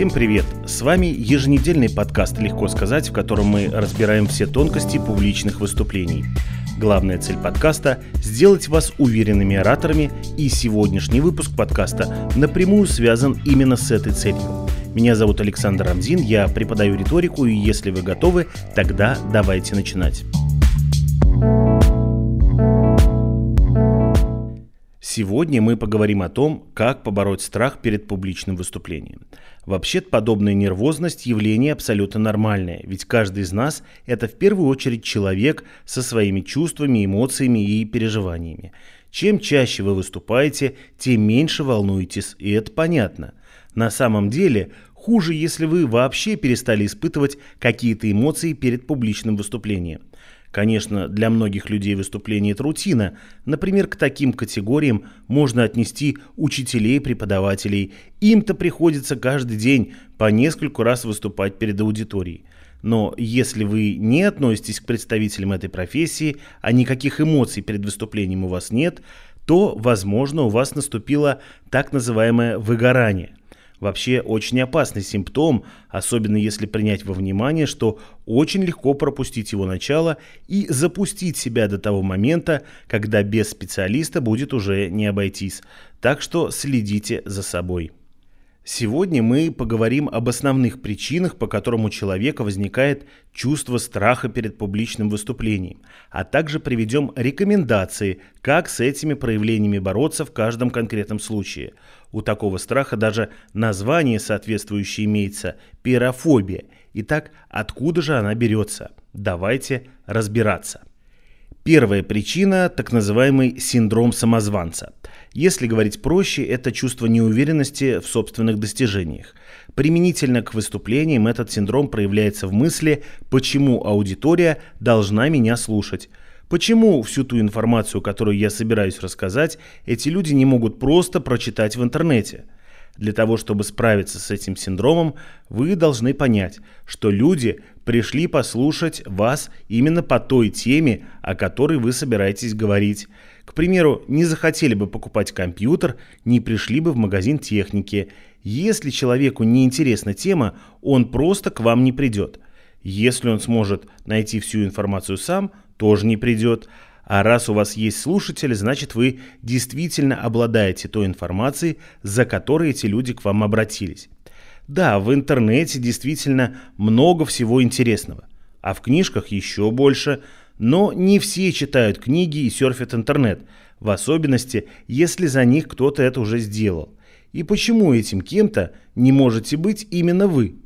Всем привет! С вами еженедельный подкаст «Легко сказать», в котором мы разбираем все тонкости публичных выступлений. Главная цель подкаста – сделать вас уверенными ораторами, и сегодняшний выпуск подкаста напрямую связан именно с этой целью. Меня зовут Александр Рамзин, я преподаю риторику, и если вы готовы, тогда давайте начинать. Сегодня мы поговорим о том, как побороть страх перед публичным выступлением. Вообще-то подобная нервозность – явление абсолютно нормальное, ведь каждый из нас – это в первую очередь человек со своими чувствами, эмоциями и переживаниями. Чем чаще вы выступаете, тем меньше волнуетесь, и это понятно. На самом деле, хуже, если вы вообще перестали испытывать какие-то эмоции перед публичным выступлением. Конечно, для многих людей выступление – это рутина. Например, к таким категориям можно отнести учителей, преподавателей. Им-то приходится каждый день по нескольку раз выступать перед аудиторией. Но если вы не относитесь к представителям этой профессии, а никаких эмоций перед выступлением у вас нет, то, возможно, у вас наступило так называемое выгорание. Вообще очень опасный симптом, особенно если принять во внимание, что очень легко пропустить его начало и запустить себя до того момента, когда без специалиста будет уже не обойтись. Так что следите за собой. Сегодня мы поговорим об основных причинах, по которым у человека возникает чувство страха перед публичным выступлением, а также приведем рекомендации, как с этими проявлениями бороться в каждом конкретном случае. У такого страха даже название соответствующее имеется – пирофобия. Итак, откуда же она берется? Давайте разбираться. Первая причина – так называемый синдром самозванца – если говорить проще, это чувство неуверенности в собственных достижениях. Применительно к выступлениям этот синдром проявляется в мысли, почему аудитория должна меня слушать. Почему всю ту информацию, которую я собираюсь рассказать, эти люди не могут просто прочитать в интернете? Для того, чтобы справиться с этим синдромом, вы должны понять, что люди пришли послушать вас именно по той теме, о которой вы собираетесь говорить. К примеру, не захотели бы покупать компьютер, не пришли бы в магазин техники. Если человеку не интересна тема, он просто к вам не придет. Если он сможет найти всю информацию сам, тоже не придет. А раз у вас есть слушатели, значит вы действительно обладаете той информацией, за которой эти люди к вам обратились. Да, в интернете действительно много всего интересного, а в книжках еще больше – но не все читают книги и серфят интернет, в особенности, если за них кто-то это уже сделал. И почему этим кем-то не можете быть именно вы?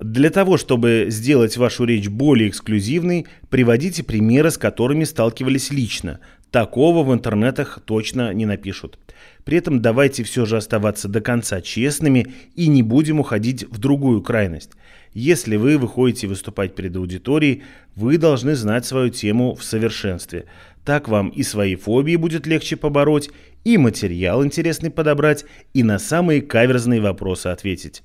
Для того, чтобы сделать вашу речь более эксклюзивной, приводите примеры, с которыми сталкивались лично. Такого в интернетах точно не напишут. При этом давайте все же оставаться до конца честными и не будем уходить в другую крайность. Если вы выходите выступать перед аудиторией, вы должны знать свою тему в совершенстве. Так вам и свои фобии будет легче побороть, и материал интересный подобрать, и на самые каверзные вопросы ответить.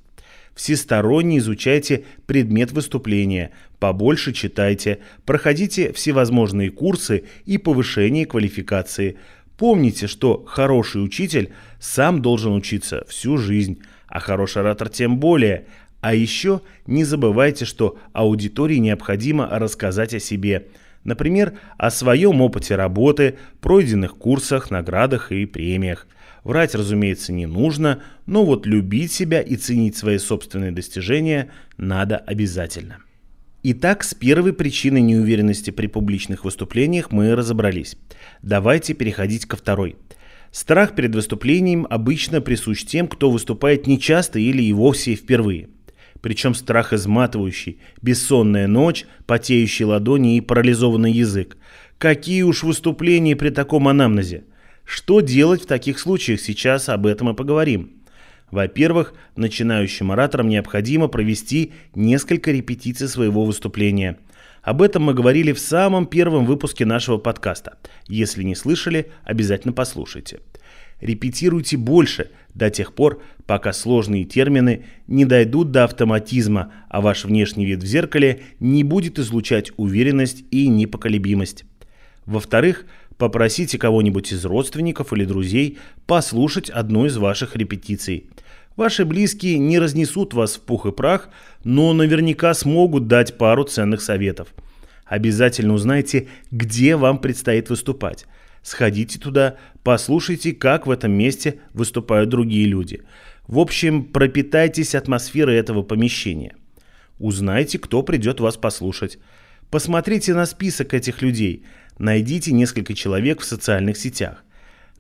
Всесторонне изучайте предмет выступления, побольше читайте, проходите всевозможные курсы и повышение квалификации. Помните, что хороший учитель сам должен учиться всю жизнь, а хороший оратор тем более – а еще не забывайте, что аудитории необходимо рассказать о себе. Например, о своем опыте работы, пройденных курсах, наградах и премиях. Врать, разумеется, не нужно, но вот любить себя и ценить свои собственные достижения надо обязательно. Итак, с первой причиной неуверенности при публичных выступлениях мы разобрались. Давайте переходить ко второй. Страх перед выступлением обычно присущ тем, кто выступает нечасто или и вовсе впервые причем страх изматывающий, бессонная ночь, потеющие ладони и парализованный язык. Какие уж выступления при таком анамнезе? Что делать в таких случаях? Сейчас об этом и поговорим. Во-первых, начинающим ораторам необходимо провести несколько репетиций своего выступления. Об этом мы говорили в самом первом выпуске нашего подкаста. Если не слышали, обязательно послушайте. Репетируйте больше до тех пор, пока сложные термины не дойдут до автоматизма, а ваш внешний вид в зеркале не будет излучать уверенность и непоколебимость. Во-вторых, попросите кого-нибудь из родственников или друзей послушать одну из ваших репетиций. Ваши близкие не разнесут вас в пух и прах, но наверняка смогут дать пару ценных советов. Обязательно узнайте, где вам предстоит выступать. Сходите туда, послушайте, как в этом месте выступают другие люди. В общем, пропитайтесь атмосферой этого помещения. Узнайте, кто придет вас послушать. Посмотрите на список этих людей. Найдите несколько человек в социальных сетях.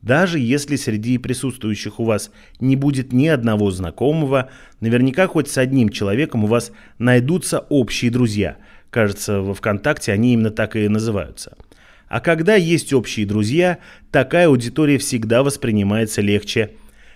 Даже если среди присутствующих у вас не будет ни одного знакомого, наверняка хоть с одним человеком у вас найдутся общие друзья. Кажется, во ВКонтакте они именно так и называются. А когда есть общие друзья, такая аудитория всегда воспринимается легче.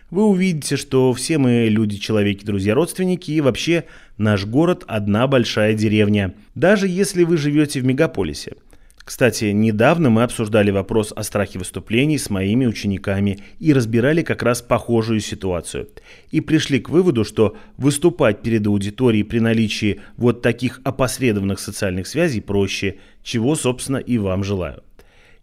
Вы увидите, что все мы люди, человеки, друзья, родственники и вообще наш город одна большая деревня, даже если вы живете в мегаполисе – кстати, недавно мы обсуждали вопрос о страхе выступлений с моими учениками и разбирали как раз похожую ситуацию. И пришли к выводу, что выступать перед аудиторией при наличии вот таких опосредованных социальных связей проще, чего, собственно, и вам желаю.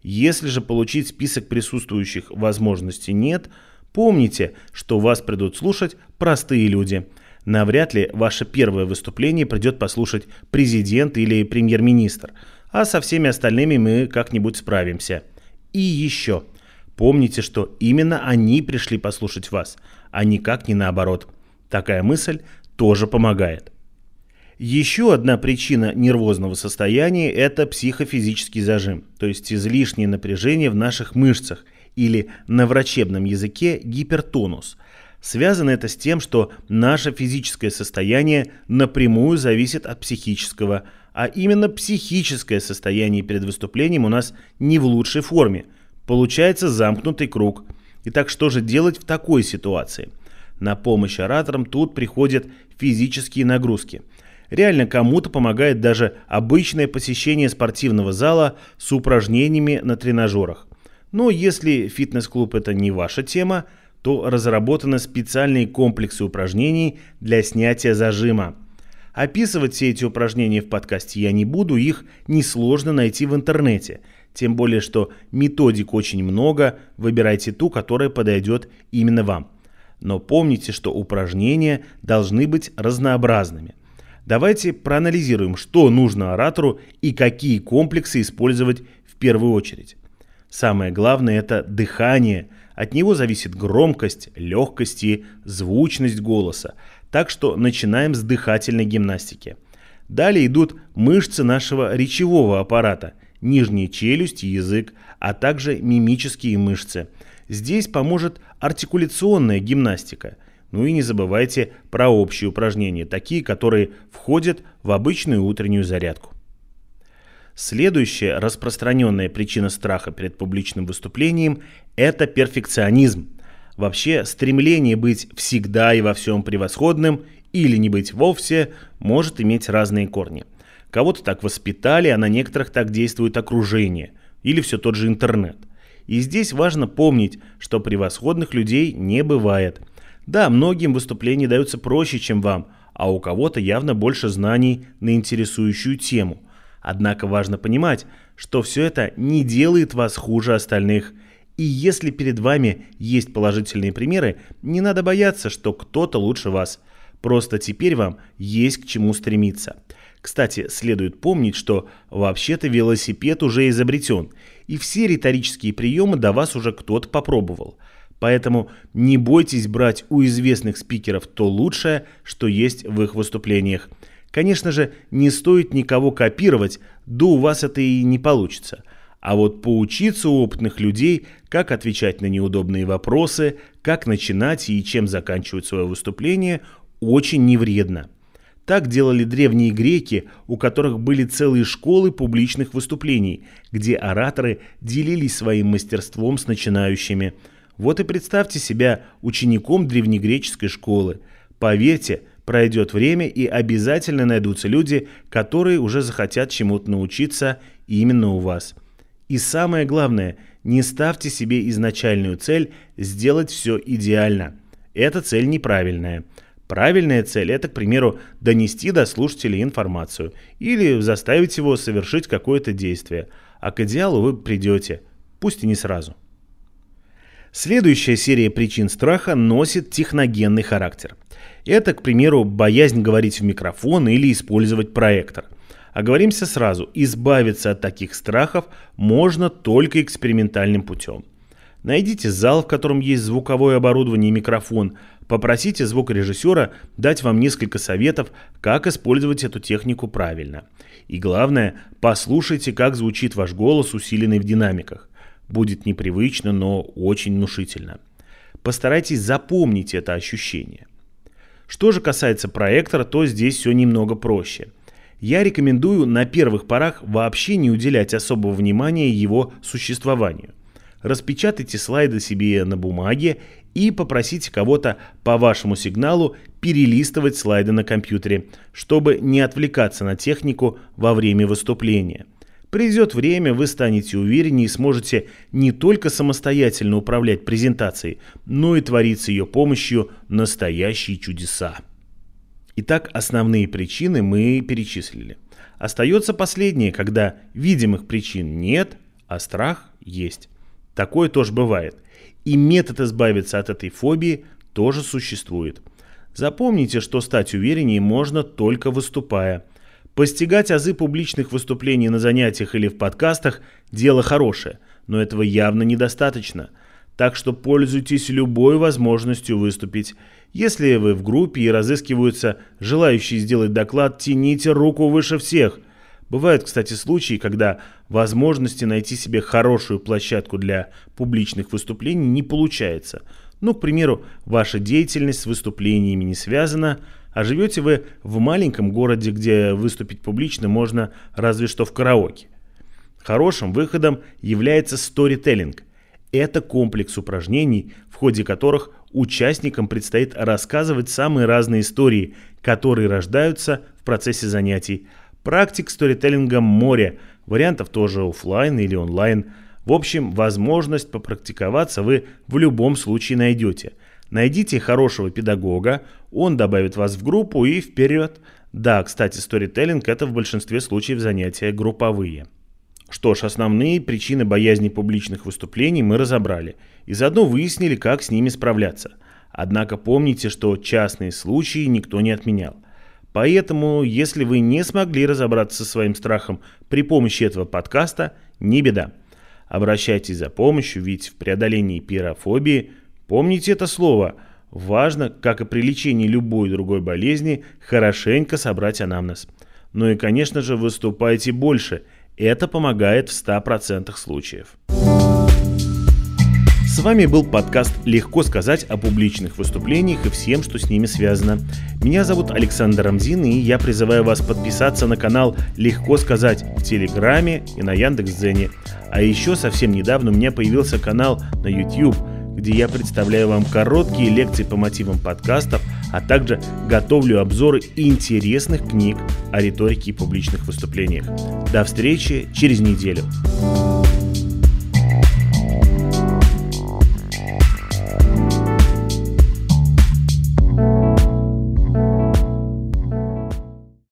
Если же получить список присутствующих возможностей нет, помните, что вас придут слушать простые люди. Навряд ли ваше первое выступление придет послушать президент или премьер-министр – а со всеми остальными мы как-нибудь справимся. И еще. Помните, что именно они пришли послушать вас, а никак не наоборот. Такая мысль тоже помогает. Еще одна причина нервозного состояния – это психофизический зажим, то есть излишнее напряжение в наших мышцах или на врачебном языке гипертонус. Связано это с тем, что наше физическое состояние напрямую зависит от психического, а именно психическое состояние перед выступлением у нас не в лучшей форме. Получается замкнутый круг. Итак, что же делать в такой ситуации? На помощь ораторам тут приходят физические нагрузки. Реально кому-то помогает даже обычное посещение спортивного зала с упражнениями на тренажерах. Но если фитнес-клуб это не ваша тема, то разработаны специальные комплексы упражнений для снятия зажима – Описывать все эти упражнения в подкасте я не буду, их несложно найти в интернете. Тем более, что методик очень много, выбирайте ту, которая подойдет именно вам. Но помните, что упражнения должны быть разнообразными. Давайте проанализируем, что нужно оратору и какие комплексы использовать в первую очередь. Самое главное – это дыхание. От него зависит громкость, легкость и звучность голоса. Так что начинаем с дыхательной гимнастики. Далее идут мышцы нашего речевого аппарата, нижняя челюсть язык, а также мимические мышцы. Здесь поможет артикуляционная гимнастика. Ну и не забывайте про общие упражнения, такие, которые входят в обычную утреннюю зарядку. Следующая распространенная причина страха перед публичным выступлением – это перфекционизм. Вообще, стремление быть всегда и во всем превосходным или не быть вовсе может иметь разные корни. Кого-то так воспитали, а на некоторых так действует окружение или все тот же интернет. И здесь важно помнить, что превосходных людей не бывает. Да, многим выступления даются проще, чем вам, а у кого-то явно больше знаний на интересующую тему. Однако важно понимать, что все это не делает вас хуже остальных – и если перед вами есть положительные примеры, не надо бояться, что кто-то лучше вас. Просто теперь вам есть к чему стремиться. Кстати, следует помнить, что вообще-то велосипед уже изобретен, и все риторические приемы до вас уже кто-то попробовал. Поэтому не бойтесь брать у известных спикеров то лучшее, что есть в их выступлениях. Конечно же, не стоит никого копировать, да у вас это и не получится – а вот поучиться у опытных людей, как отвечать на неудобные вопросы, как начинать и чем заканчивать свое выступление, очень невредно. Так делали древние греки, у которых были целые школы публичных выступлений, где ораторы делились своим мастерством с начинающими. Вот и представьте себя учеником древнегреческой школы. Поверьте, пройдет время и обязательно найдутся люди, которые уже захотят чему-то научиться именно у вас – и самое главное, не ставьте себе изначальную цель сделать все идеально. Эта цель неправильная. Правильная цель – это, к примеру, донести до слушателя информацию или заставить его совершить какое-то действие. А к идеалу вы придете, пусть и не сразу. Следующая серия причин страха носит техногенный характер. Это, к примеру, боязнь говорить в микрофон или использовать проектор. Оговоримся сразу, избавиться от таких страхов можно только экспериментальным путем. Найдите зал, в котором есть звуковое оборудование и микрофон, попросите звукорежиссера дать вам несколько советов, как использовать эту технику правильно. И главное, послушайте, как звучит ваш голос, усиленный в динамиках. Будет непривычно, но очень внушительно. Постарайтесь запомнить это ощущение. Что же касается проектора, то здесь все немного проще. Я рекомендую на первых порах вообще не уделять особого внимания его существованию. Распечатайте слайды себе на бумаге и попросите кого-то по вашему сигналу перелистывать слайды на компьютере, чтобы не отвлекаться на технику во время выступления – Придет время, вы станете увереннее и сможете не только самостоятельно управлять презентацией, но и творить с ее помощью настоящие чудеса. Итак, основные причины мы перечислили. Остается последнее, когда видимых причин нет, а страх есть. Такое тоже бывает. И метод избавиться от этой фобии тоже существует. Запомните, что стать увереннее можно только выступая – Постигать азы публичных выступлений на занятиях или в подкастах – дело хорошее, но этого явно недостаточно. Так что пользуйтесь любой возможностью выступить. Если вы в группе и разыскиваются желающие сделать доклад, тяните руку выше всех. Бывают, кстати, случаи, когда возможности найти себе хорошую площадку для публичных выступлений не получается. Ну, к примеру, ваша деятельность с выступлениями не связана – а живете вы в маленьком городе, где выступить публично можно разве что в караоке. Хорошим выходом является сторителлинг. Это комплекс упражнений, в ходе которых участникам предстоит рассказывать самые разные истории, которые рождаются в процессе занятий. Практик сторителлинга море, вариантов тоже офлайн или онлайн. В общем, возможность попрактиковаться вы в любом случае найдете – Найдите хорошего педагога, он добавит вас в группу и вперед. Да, кстати, сторителлинг – это в большинстве случаев занятия групповые. Что ж, основные причины боязни публичных выступлений мы разобрали и заодно выяснили, как с ними справляться. Однако помните, что частные случаи никто не отменял. Поэтому, если вы не смогли разобраться со своим страхом при помощи этого подкаста, не беда. Обращайтесь за помощью, ведь в преодолении пирофобии – Помните это слово. Важно, как и при лечении любой другой болезни, хорошенько собрать анамнез. Ну и, конечно же, выступайте больше. Это помогает в 100% случаев. С вами был подкаст «Легко сказать» о публичных выступлениях и всем, что с ними связано. Меня зовут Александр Рамзин, и я призываю вас подписаться на канал «Легко сказать» в Телеграме и на Яндекс.Дзене. А еще совсем недавно у меня появился канал на YouTube – где я представляю вам короткие лекции по мотивам подкастов, а также готовлю обзоры интересных книг о риторике и публичных выступлениях. До встречи через неделю.